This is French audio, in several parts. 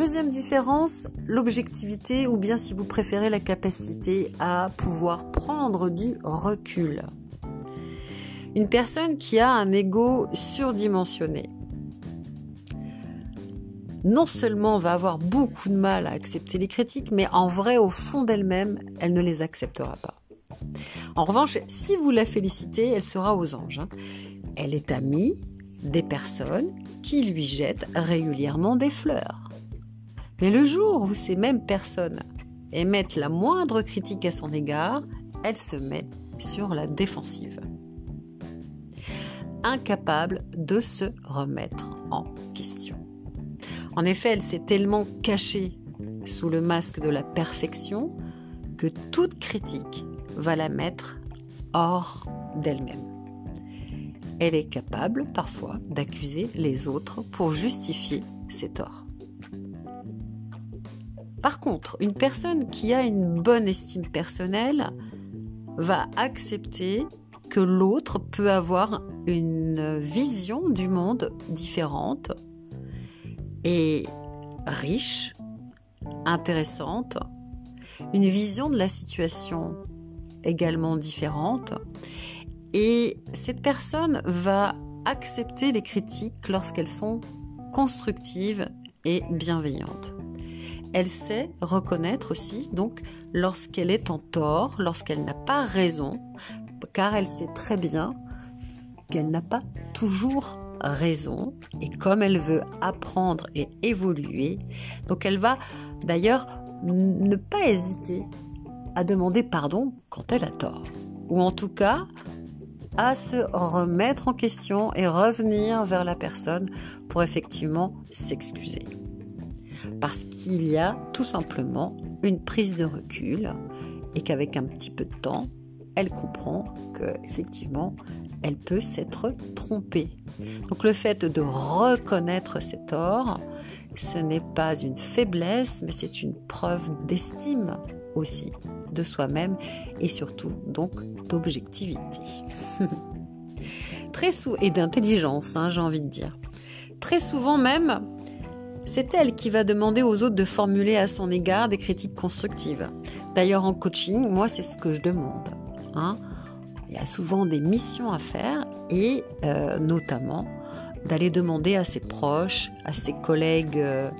Deuxième différence, l'objectivité ou bien si vous préférez la capacité à pouvoir prendre du recul. Une personne qui a un ego surdimensionné, non seulement va avoir beaucoup de mal à accepter les critiques, mais en vrai, au fond d'elle-même, elle ne les acceptera pas. En revanche, si vous la félicitez, elle sera aux anges. Hein. Elle est amie des personnes qui lui jettent régulièrement des fleurs. Mais le jour où ces mêmes personnes émettent la moindre critique à son égard, elle se met sur la défensive. Incapable de se remettre en question. En effet, elle s'est tellement cachée sous le masque de la perfection que toute critique va la mettre hors d'elle-même. Elle est capable parfois d'accuser les autres pour justifier ses torts. Par contre, une personne qui a une bonne estime personnelle va accepter que l'autre peut avoir une vision du monde différente et riche, intéressante, une vision de la situation également différente. Et cette personne va accepter les critiques lorsqu'elles sont constructives et bienveillantes. Elle sait reconnaître aussi, donc, lorsqu'elle est en tort, lorsqu'elle n'a pas raison, car elle sait très bien qu'elle n'a pas toujours raison et comme elle veut apprendre et évoluer, donc elle va d'ailleurs ne pas hésiter à demander pardon quand elle a tort. Ou en tout cas, à se remettre en question et revenir vers la personne pour effectivement s'excuser. Parce qu'il y a tout simplement une prise de recul et qu'avec un petit peu de temps, elle comprend que effectivement, elle peut s'être trompée. Donc le fait de reconnaître ses torts, ce n'est pas une faiblesse, mais c'est une preuve d'estime aussi de soi-même et surtout donc d'objectivité. Très et d'intelligence, hein, j'ai envie de dire. Très souvent même, c'est elle qui va demander aux autres de formuler à son égard des critiques constructives. D'ailleurs, en coaching, moi, c'est ce que je demande. Hein. Il y a souvent des missions à faire et euh, notamment d'aller demander à ses proches, à ses collègues, euh,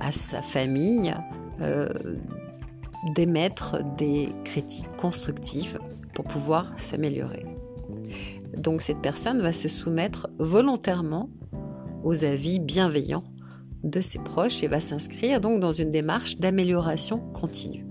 à sa famille, euh, d'émettre des critiques constructives pour pouvoir s'améliorer. Donc cette personne va se soumettre volontairement aux avis bienveillants de ses proches et va s'inscrire donc dans une démarche d'amélioration continue.